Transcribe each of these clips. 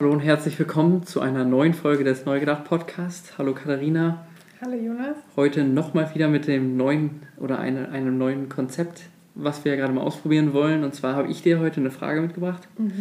Hallo und herzlich willkommen zu einer neuen Folge des Neugedacht Podcast. Hallo Katharina. Hallo Jonas. Heute nochmal wieder mit dem neuen oder eine, einem neuen Konzept, was wir ja gerade mal ausprobieren wollen. Und zwar habe ich dir heute eine Frage mitgebracht, mhm.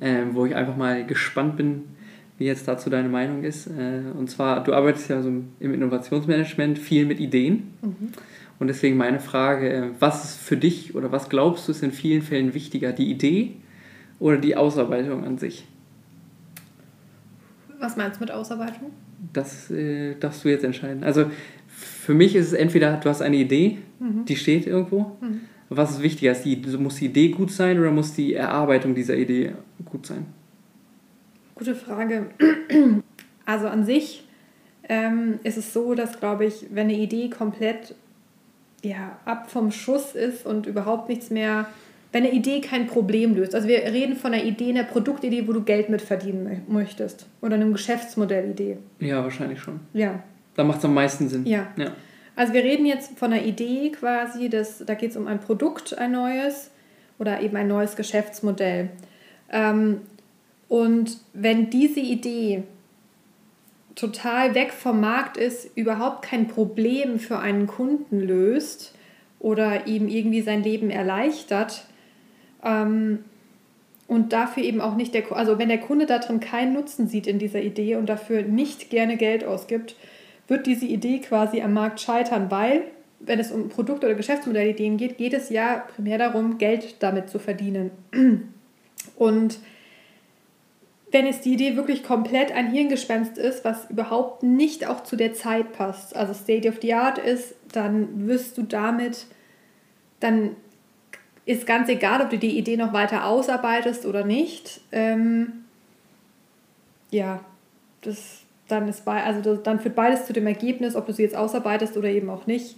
ähm, wo ich einfach mal gespannt bin, wie jetzt dazu deine Meinung ist. Äh, und zwar, du arbeitest ja so im Innovationsmanagement viel mit Ideen. Mhm. Und deswegen meine Frage, äh, was ist für dich oder was glaubst du ist in vielen Fällen wichtiger, die Idee oder die Ausarbeitung an sich? Was meinst du mit Ausarbeitung? Das äh, darfst du jetzt entscheiden. Also für mich ist es entweder, du hast eine Idee, mhm. die steht irgendwo. Mhm. Was ist wichtiger? Ist die, muss die Idee gut sein oder muss die Erarbeitung dieser Idee gut sein? Gute Frage. Also an sich ähm, ist es so, dass, glaube ich, wenn eine Idee komplett ja, ab vom Schuss ist und überhaupt nichts mehr wenn eine Idee kein Problem löst. Also wir reden von einer Idee, einer Produktidee, wo du Geld mit verdienen möchtest. Oder einer Geschäftsmodellidee. Ja, wahrscheinlich schon. Ja. Da macht es am meisten Sinn. Ja. ja. Also wir reden jetzt von einer Idee quasi, das, da geht es um ein Produkt, ein neues oder eben ein neues Geschäftsmodell. Ähm, und wenn diese Idee total weg vom Markt ist, überhaupt kein Problem für einen Kunden löst oder ihm irgendwie sein Leben erleichtert, ähm, und dafür eben auch nicht der, also wenn der Kunde darin keinen Nutzen sieht in dieser Idee und dafür nicht gerne Geld ausgibt, wird diese Idee quasi am Markt scheitern, weil wenn es um Produkt- oder Geschäftsmodellideen geht, geht es ja primär darum, Geld damit zu verdienen. Und wenn es die Idee wirklich komplett ein Hirngespenst ist, was überhaupt nicht auch zu der Zeit passt, also State of the Art ist, dann wirst du damit, dann ist ganz egal, ob du die Idee noch weiter ausarbeitest oder nicht. Ähm, ja, das dann ist bei, also dann führt beides zu dem Ergebnis, ob du sie jetzt ausarbeitest oder eben auch nicht,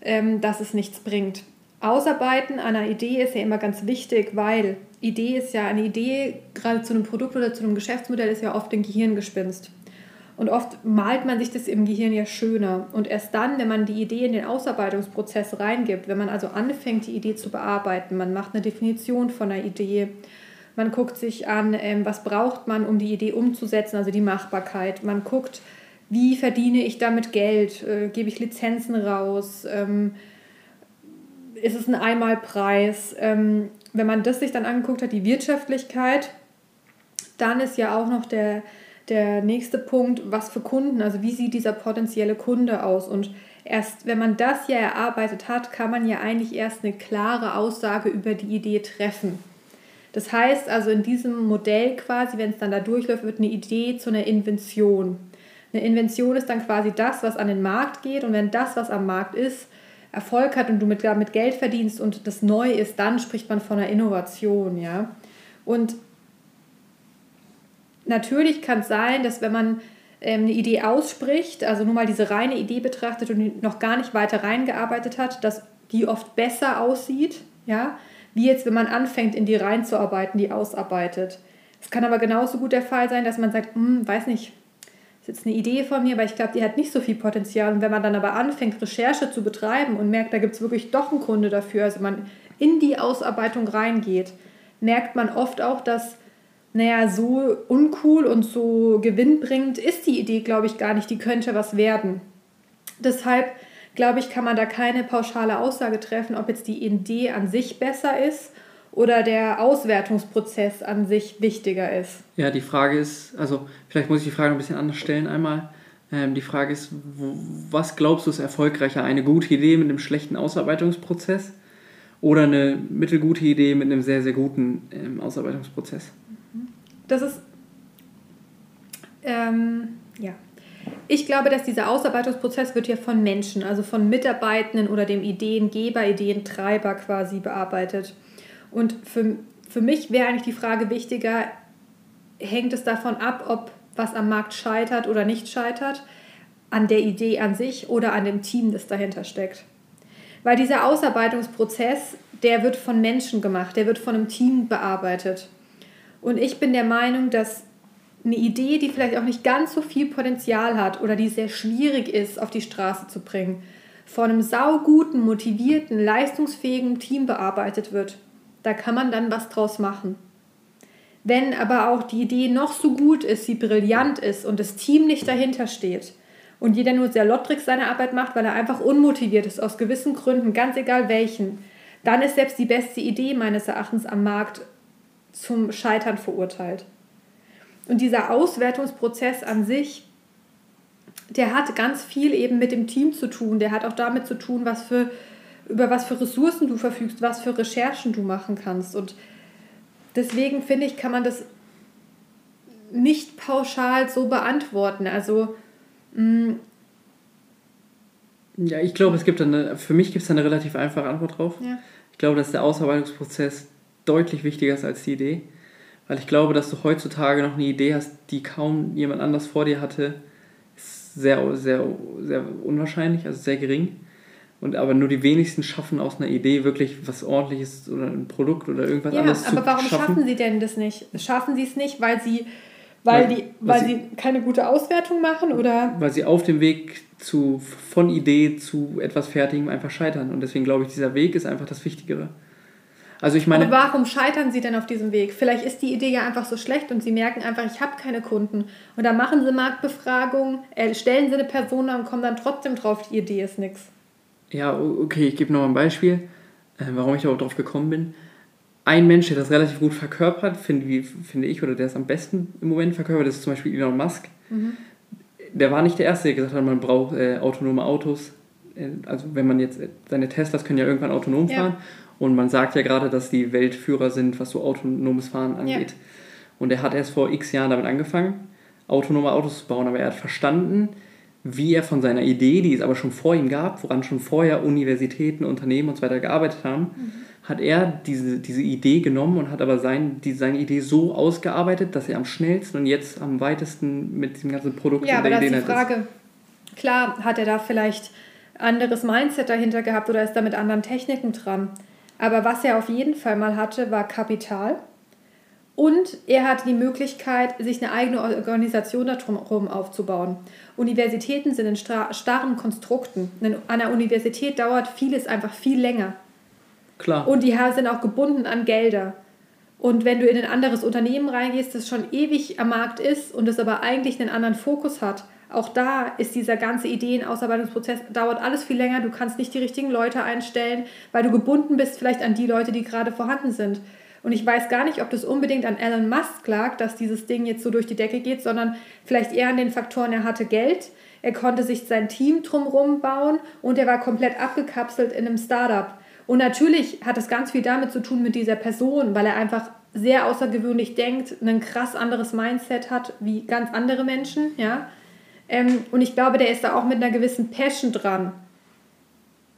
ähm, dass es nichts bringt. Ausarbeiten einer Idee ist ja immer ganz wichtig, weil Idee ist ja eine Idee, gerade zu einem Produkt oder zu einem Geschäftsmodell, ist ja oft ein Gehirngespinst. Und oft malt man sich das im Gehirn ja schöner. Und erst dann, wenn man die Idee in den Ausarbeitungsprozess reingibt, wenn man also anfängt, die Idee zu bearbeiten, man macht eine Definition von einer Idee, man guckt sich an, ähm, was braucht man, um die Idee umzusetzen, also die Machbarkeit. Man guckt, wie verdiene ich damit Geld, äh, gebe ich Lizenzen raus, ähm, ist es ein Einmalpreis. Ähm, wenn man das sich dann angeguckt hat, die Wirtschaftlichkeit, dann ist ja auch noch der der nächste Punkt, was für Kunden, also wie sieht dieser potenzielle Kunde aus? Und erst wenn man das ja erarbeitet hat, kann man ja eigentlich erst eine klare Aussage über die Idee treffen. Das heißt also in diesem Modell quasi, wenn es dann da durchläuft, wird eine Idee zu einer Invention. Eine Invention ist dann quasi das, was an den Markt geht und wenn das, was am Markt ist, Erfolg hat und du mit, damit Geld verdienst und das neu ist, dann spricht man von einer Innovation, ja. Und natürlich kann es sein, dass wenn man ähm, eine Idee ausspricht, also nur mal diese reine Idee betrachtet und noch gar nicht weiter reingearbeitet hat, dass die oft besser aussieht, ja, wie jetzt, wenn man anfängt, in die reinzuarbeiten, die ausarbeitet. Es kann aber genauso gut der Fall sein, dass man sagt, hm, weiß nicht, ist jetzt eine Idee von mir, aber ich glaube, die hat nicht so viel Potenzial. Und wenn man dann aber anfängt, Recherche zu betreiben und merkt, da gibt es wirklich doch einen Kunde dafür, also man in die Ausarbeitung reingeht, merkt man oft auch, dass naja, so uncool und so gewinnbringend ist die Idee, glaube ich, gar nicht. Die könnte was werden. Deshalb, glaube ich, kann man da keine pauschale Aussage treffen, ob jetzt die Idee an sich besser ist oder der Auswertungsprozess an sich wichtiger ist. Ja, die Frage ist, also vielleicht muss ich die Frage ein bisschen anders stellen einmal. Ähm, die Frage ist, wo, was glaubst du ist erfolgreicher? Eine gute Idee mit einem schlechten Ausarbeitungsprozess oder eine mittelgute Idee mit einem sehr, sehr guten ähm, Ausarbeitungsprozess? Das ist, ähm, ja. Ich glaube, dass dieser Ausarbeitungsprozess wird ja von Menschen, also von Mitarbeitenden oder dem Ideengeber, Ideentreiber quasi bearbeitet. Und für, für mich wäre eigentlich die Frage wichtiger, hängt es davon ab, ob was am Markt scheitert oder nicht scheitert, an der Idee an sich oder an dem Team, das dahinter steckt. Weil dieser Ausarbeitungsprozess, der wird von Menschen gemacht, der wird von einem Team bearbeitet. Und ich bin der Meinung, dass eine Idee, die vielleicht auch nicht ganz so viel Potenzial hat oder die sehr schwierig ist, auf die Straße zu bringen, von einem sauguten, motivierten, leistungsfähigen Team bearbeitet wird, da kann man dann was draus machen. Wenn aber auch die Idee noch so gut ist, sie brillant ist und das Team nicht dahinter steht und jeder nur sehr lottrig seine Arbeit macht, weil er einfach unmotiviert ist, aus gewissen Gründen, ganz egal welchen, dann ist selbst die beste Idee meines Erachtens am Markt zum Scheitern verurteilt. Und dieser Auswertungsprozess an sich, der hat ganz viel eben mit dem Team zu tun. Der hat auch damit zu tun, was für, über was für Ressourcen du verfügst, was für Recherchen du machen kannst. Und deswegen finde ich, kann man das nicht pauschal so beantworten. Also mh, mm, ja, ich glaube, es gibt eine, für mich gibt es eine relativ einfache Antwort drauf. Ja. Ich glaube, dass der Ausarbeitungsprozess deutlich wichtiger ist als die Idee. Weil ich glaube, dass du heutzutage noch eine Idee hast, die kaum jemand anders vor dir hatte, ist sehr, sehr, sehr unwahrscheinlich, also sehr gering. Und aber nur die wenigsten schaffen aus einer Idee wirklich was ordentliches oder ein Produkt oder irgendwas ja, anderes zu schaffen. Aber warum schaffen sie denn das nicht? Schaffen sie es nicht, weil sie, weil, weil die, weil sie, sie keine gute Auswertung machen oder? Weil sie auf dem Weg zu, von Idee zu etwas Fertigem einfach scheitern. Und deswegen glaube ich, dieser Weg ist einfach das Wichtigere. Also ich meine. Aber warum scheitern sie denn auf diesem Weg? Vielleicht ist die Idee ja einfach so schlecht und sie merken einfach, ich habe keine Kunden. Und dann machen sie Marktbefragungen, stellen sie eine Person und kommen dann trotzdem drauf, die Idee ist nichts. Ja, okay, ich gebe noch ein Beispiel, äh, warum ich darauf gekommen bin. Ein Mensch, der das relativ gut verkörpert, finde, finde ich, oder der es am besten im Moment verkörpert, ist zum Beispiel Elon Musk. Mhm. Der war nicht der Erste, der gesagt hat, man braucht äh, autonome Autos. Äh, also wenn man jetzt, äh, seine Teslas können ja irgendwann autonom fahren. Ja. Und man sagt ja gerade, dass die Weltführer sind, was so autonomes Fahren angeht. Ja. Und er hat erst vor x Jahren damit angefangen, autonome Autos zu bauen, aber er hat verstanden, wie er von seiner Idee, die es aber schon vor ihm gab, woran schon vorher Universitäten, Unternehmen und so weiter gearbeitet haben, mhm. hat er diese, diese Idee genommen und hat aber sein, die, seine Idee so ausgearbeitet, dass er am schnellsten und jetzt am weitesten mit diesem ganzen Produkt ja, aber da ist die Frage, ist. klar hat er da vielleicht anderes Mindset dahinter gehabt oder ist da mit anderen Techniken dran. Aber was er auf jeden Fall mal hatte, war Kapital. Und er hatte die Möglichkeit, sich eine eigene Organisation darum aufzubauen. Universitäten sind in starren Konstrukten. An der Universität dauert vieles einfach viel länger. Klar. Und die sind auch gebunden an Gelder. Und wenn du in ein anderes Unternehmen reingehst, das schon ewig am Markt ist und das aber eigentlich einen anderen Fokus hat, auch da ist dieser ganze Ideenausarbeitungsprozess, dauert alles viel länger. Du kannst nicht die richtigen Leute einstellen, weil du gebunden bist vielleicht an die Leute, die gerade vorhanden sind. Und ich weiß gar nicht, ob das unbedingt an Elon Musk lag, dass dieses Ding jetzt so durch die Decke geht, sondern vielleicht eher an den Faktoren, er hatte Geld, er konnte sich sein Team drumherum bauen und er war komplett abgekapselt in einem Startup. Und natürlich hat es ganz viel damit zu tun mit dieser Person, weil er einfach sehr außergewöhnlich denkt, ein krass anderes Mindset hat wie ganz andere Menschen, ja. Ähm, und ich glaube, der ist da auch mit einer gewissen Passion dran.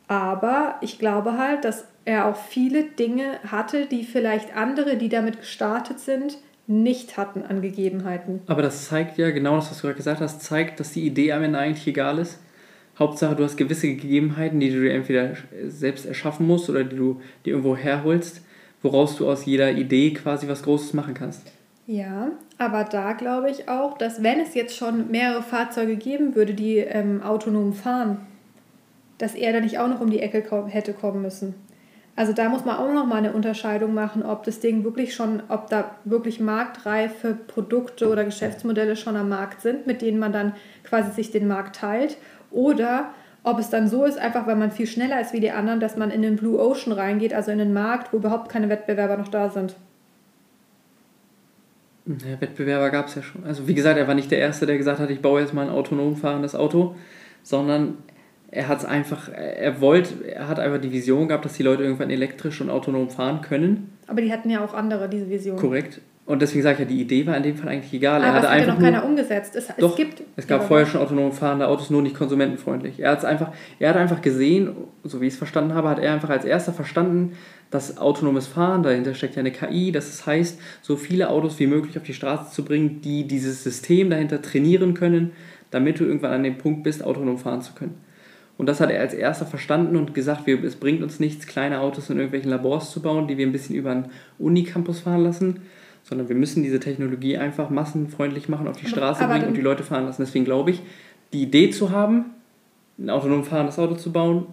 Aber ich glaube halt, dass er auch viele Dinge hatte, die vielleicht andere, die damit gestartet sind, nicht hatten an Gegebenheiten. Aber das zeigt ja, genau das, was du gerade gesagt hast, zeigt, dass die Idee am Ende eigentlich egal ist. Hauptsache, du hast gewisse Gegebenheiten, die du dir entweder selbst erschaffen musst oder die du dir irgendwo herholst, woraus du aus jeder Idee quasi was Großes machen kannst. Ja, aber da glaube ich auch, dass wenn es jetzt schon mehrere Fahrzeuge geben würde, die ähm, autonom fahren, dass er da nicht auch noch um die Ecke kom hätte kommen müssen. Also da muss man auch noch mal eine Unterscheidung machen, ob das Ding wirklich schon, ob da wirklich marktreife Produkte oder Geschäftsmodelle schon am Markt sind, mit denen man dann quasi sich den Markt teilt, oder ob es dann so ist, einfach weil man viel schneller ist wie die anderen, dass man in den Blue Ocean reingeht, also in den Markt, wo überhaupt keine Wettbewerber noch da sind. Ja, Wettbewerber gab es ja schon. Also wie gesagt, er war nicht der Erste, der gesagt hat, ich baue jetzt mal ein autonom fahrendes Auto, sondern er hat es einfach, er wollte, er hat einfach die Vision gehabt, dass die Leute irgendwann elektrisch und autonom fahren können. Aber die hatten ja auch andere, diese Vision. Korrekt. Und deswegen sage ich ja, die Idee war in dem Fall eigentlich egal. Aber er hatte hat ja noch keiner umgesetzt. Es, doch, es gibt. Es gab vorher schon autonom fahrende Autos, nur nicht konsumentenfreundlich. Er, hat's einfach, er hat einfach gesehen, so wie ich es verstanden habe, hat er einfach als erster verstanden, dass autonomes Fahren, dahinter steckt ja eine KI, dass es heißt, so viele Autos wie möglich auf die Straße zu bringen, die dieses System dahinter trainieren können, damit du irgendwann an dem Punkt bist, autonom fahren zu können. Und das hat er als erster verstanden und gesagt, wir, es bringt uns nichts, kleine Autos in irgendwelchen Labors zu bauen, die wir ein bisschen über einen Unicampus fahren lassen, sondern wir müssen diese Technologie einfach massenfreundlich machen, auf die Straße bringen und die Leute fahren lassen. Deswegen glaube ich, die Idee zu haben, ein autonom fahrendes Auto zu bauen,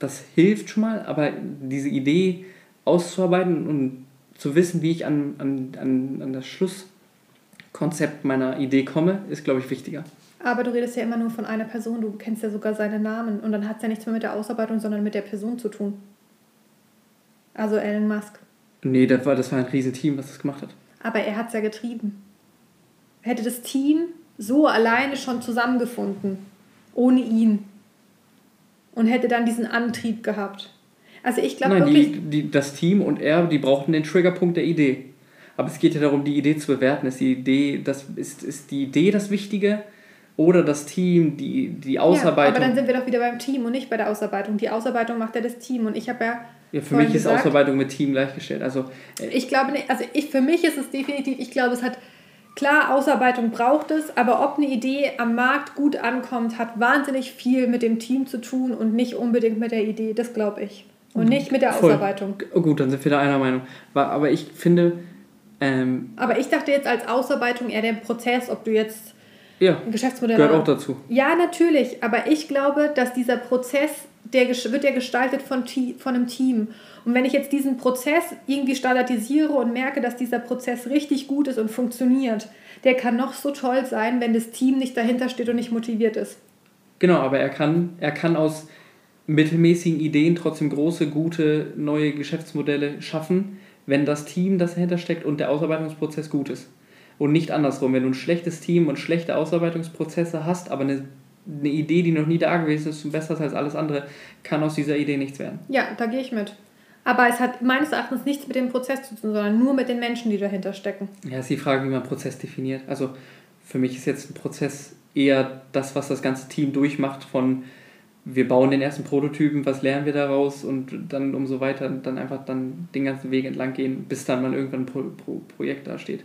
das hilft schon mal, aber diese Idee auszuarbeiten und zu wissen, wie ich an, an, an, an das Schlusskonzept meiner Idee komme, ist, glaube ich, wichtiger. Aber du redest ja immer nur von einer Person, du kennst ja sogar seinen Namen und dann hat es ja nichts mehr mit der Ausarbeitung, sondern mit der Person zu tun. Also Elon Musk. Nee, das war, das war ein Riesenteam, was das gemacht hat. Aber er hat es ja getrieben. Hätte das Team so alleine schon zusammengefunden, ohne ihn, und hätte dann diesen Antrieb gehabt. Also ich glaube wirklich... Die, die, das Team und er, die brauchten den Triggerpunkt der Idee. Aber es geht ja darum, die Idee zu bewerten. Ist die Idee, das, ist, ist die Idee das Wichtige oder das Team, die, die Ausarbeitung? Ja, aber dann sind wir doch wieder beim Team und nicht bei der Ausarbeitung. Die Ausarbeitung macht ja das Team und ich habe ja ja, für mich ist gesagt, Ausarbeitung mit Team gleichgestellt. Also, äh ich glaube nicht, also ich, für mich ist es definitiv, ich glaube, es hat, klar, Ausarbeitung braucht es, aber ob eine Idee am Markt gut ankommt, hat wahnsinnig viel mit dem Team zu tun und nicht unbedingt mit der Idee, das glaube ich. Und nicht mit der Voll. Ausarbeitung. Gut, dann sind wir da einer Meinung. Aber ich finde. Ähm, aber ich dachte jetzt als Ausarbeitung eher den Prozess, ob du jetzt ja, ein Geschäftsmodell gehört auch dazu. Ja, natürlich. Aber ich glaube, dass dieser Prozess der wird ja gestaltet von, von einem Team. Und wenn ich jetzt diesen Prozess irgendwie standardisiere und merke, dass dieser Prozess richtig gut ist und funktioniert, der kann noch so toll sein, wenn das Team nicht dahinter steht und nicht motiviert ist. Genau, aber er kann, er kann aus mittelmäßigen Ideen trotzdem große, gute, neue Geschäftsmodelle schaffen, wenn das Team, das dahinter steckt und der Ausarbeitungsprozess gut ist. Und nicht andersrum. Wenn du ein schlechtes Team und schlechte Ausarbeitungsprozesse hast, aber eine eine Idee, die noch nie da gewesen ist und besser ist als alles andere, kann aus dieser Idee nichts werden. Ja, da gehe ich mit. Aber es hat meines Erachtens nichts mit dem Prozess zu tun, sondern nur mit den Menschen, die dahinter stecken. Ja, ist die Frage, wie man Prozess definiert. Also für mich ist jetzt ein Prozess eher das, was das ganze Team durchmacht von wir bauen den ersten Prototypen, was lernen wir daraus und dann umso weiter dann einfach dann den ganzen Weg entlang gehen, bis dann man irgendwann ein Pro Pro Projekt dasteht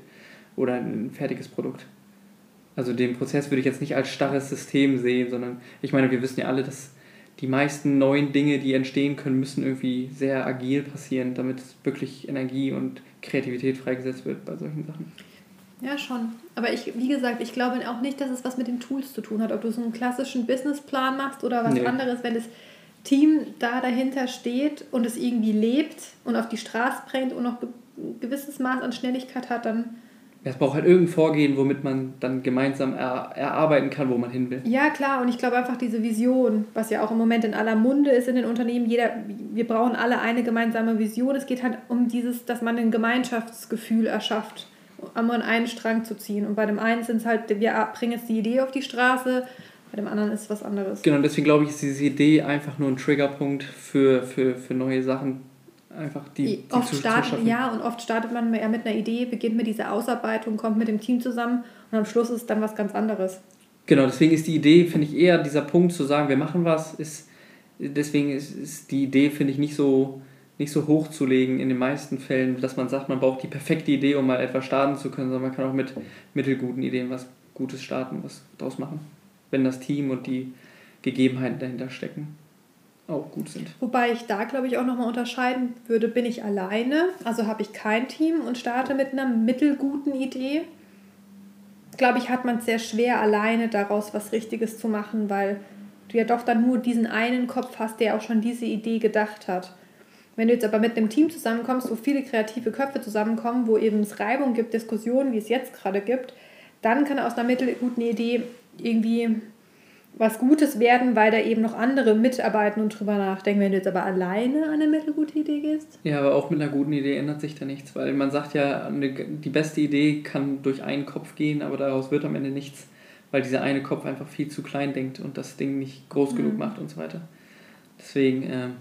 oder ein fertiges Produkt. Also den Prozess würde ich jetzt nicht als starres System sehen, sondern ich meine, wir wissen ja alle, dass die meisten neuen Dinge, die entstehen können, müssen irgendwie sehr agil passieren, damit wirklich Energie und Kreativität freigesetzt wird bei solchen Sachen. Ja, schon. Aber ich, wie gesagt, ich glaube auch nicht, dass es was mit den Tools zu tun hat. Ob du so einen klassischen Businessplan machst oder was nee. anderes, wenn das Team da dahinter steht und es irgendwie lebt und auf die Straße bringt und noch ein gewisses Maß an Schnelligkeit hat, dann es braucht halt irgendein Vorgehen, womit man dann gemeinsam er, erarbeiten kann, wo man hin will. Ja, klar. Und ich glaube einfach diese Vision, was ja auch im Moment in aller Munde ist in den Unternehmen, jeder, wir brauchen alle eine gemeinsame Vision. Es geht halt um dieses, dass man ein Gemeinschaftsgefühl erschafft, um an einen Strang zu ziehen. Und bei dem einen sind es halt, wir bringen jetzt die Idee auf die Straße, bei dem anderen ist es was anderes. Genau, deswegen glaube ich, ist diese Idee einfach nur ein Triggerpunkt für, für, für neue Sachen, einfach die, die oft zu, starten, zu Ja, und oft startet man ja mit einer Idee, beginnt mit dieser Ausarbeitung, kommt mit dem Team zusammen und am Schluss ist dann was ganz anderes. Genau, deswegen ist die Idee, finde ich, eher dieser Punkt zu sagen, wir machen was, ist, deswegen ist, ist die Idee, finde ich, nicht so, nicht so hoch zu legen in den meisten Fällen, dass man sagt, man braucht die perfekte Idee, um mal etwas starten zu können, sondern man kann auch mit mittelguten Ideen was Gutes starten, was draus machen, wenn das Team und die Gegebenheiten dahinter stecken auch gut sind. Wobei ich da, glaube ich, auch nochmal unterscheiden würde, bin ich alleine, also habe ich kein Team und starte mit einer mittelguten Idee. Glaube ich, hat man es sehr schwer, alleine daraus was Richtiges zu machen, weil du ja doch dann nur diesen einen Kopf hast, der auch schon diese Idee gedacht hat. Wenn du jetzt aber mit einem Team zusammenkommst, wo viele kreative Köpfe zusammenkommen, wo eben es Reibung gibt, Diskussionen, wie es jetzt gerade gibt, dann kann aus einer mittelguten Idee irgendwie was Gutes werden, weil da eben noch andere mitarbeiten und drüber nachdenken. Wenn du jetzt aber alleine an eine mittelgute Idee gehst? Ja, aber auch mit einer guten Idee ändert sich da nichts, weil man sagt ja, eine, die beste Idee kann durch einen Kopf gehen, aber daraus wird am Ende nichts, weil dieser eine Kopf einfach viel zu klein denkt und das Ding nicht groß mhm. genug macht und so weiter. Deswegen, ähm,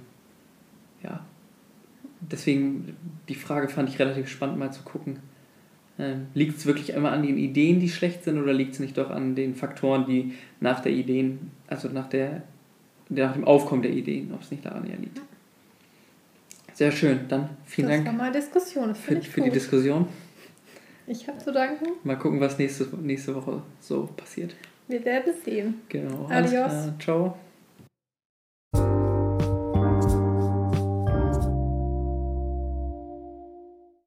ja, deswegen die Frage fand ich relativ spannend mal zu gucken ähm, liegt es wirklich immer an den Ideen, die schlecht sind, oder liegt es nicht doch an den Faktoren, die nach der Ideen, also nach, der, nach dem Aufkommen der Ideen, ob es nicht daran eher liegt? Sehr schön, dann vielen das Dank. Das war mal Diskussion, für, für die Diskussion. Ich habe zu danken. Mal gucken, was nächste, nächste Woche so passiert. Wir werden sehen. Genau. Adios. Ciao.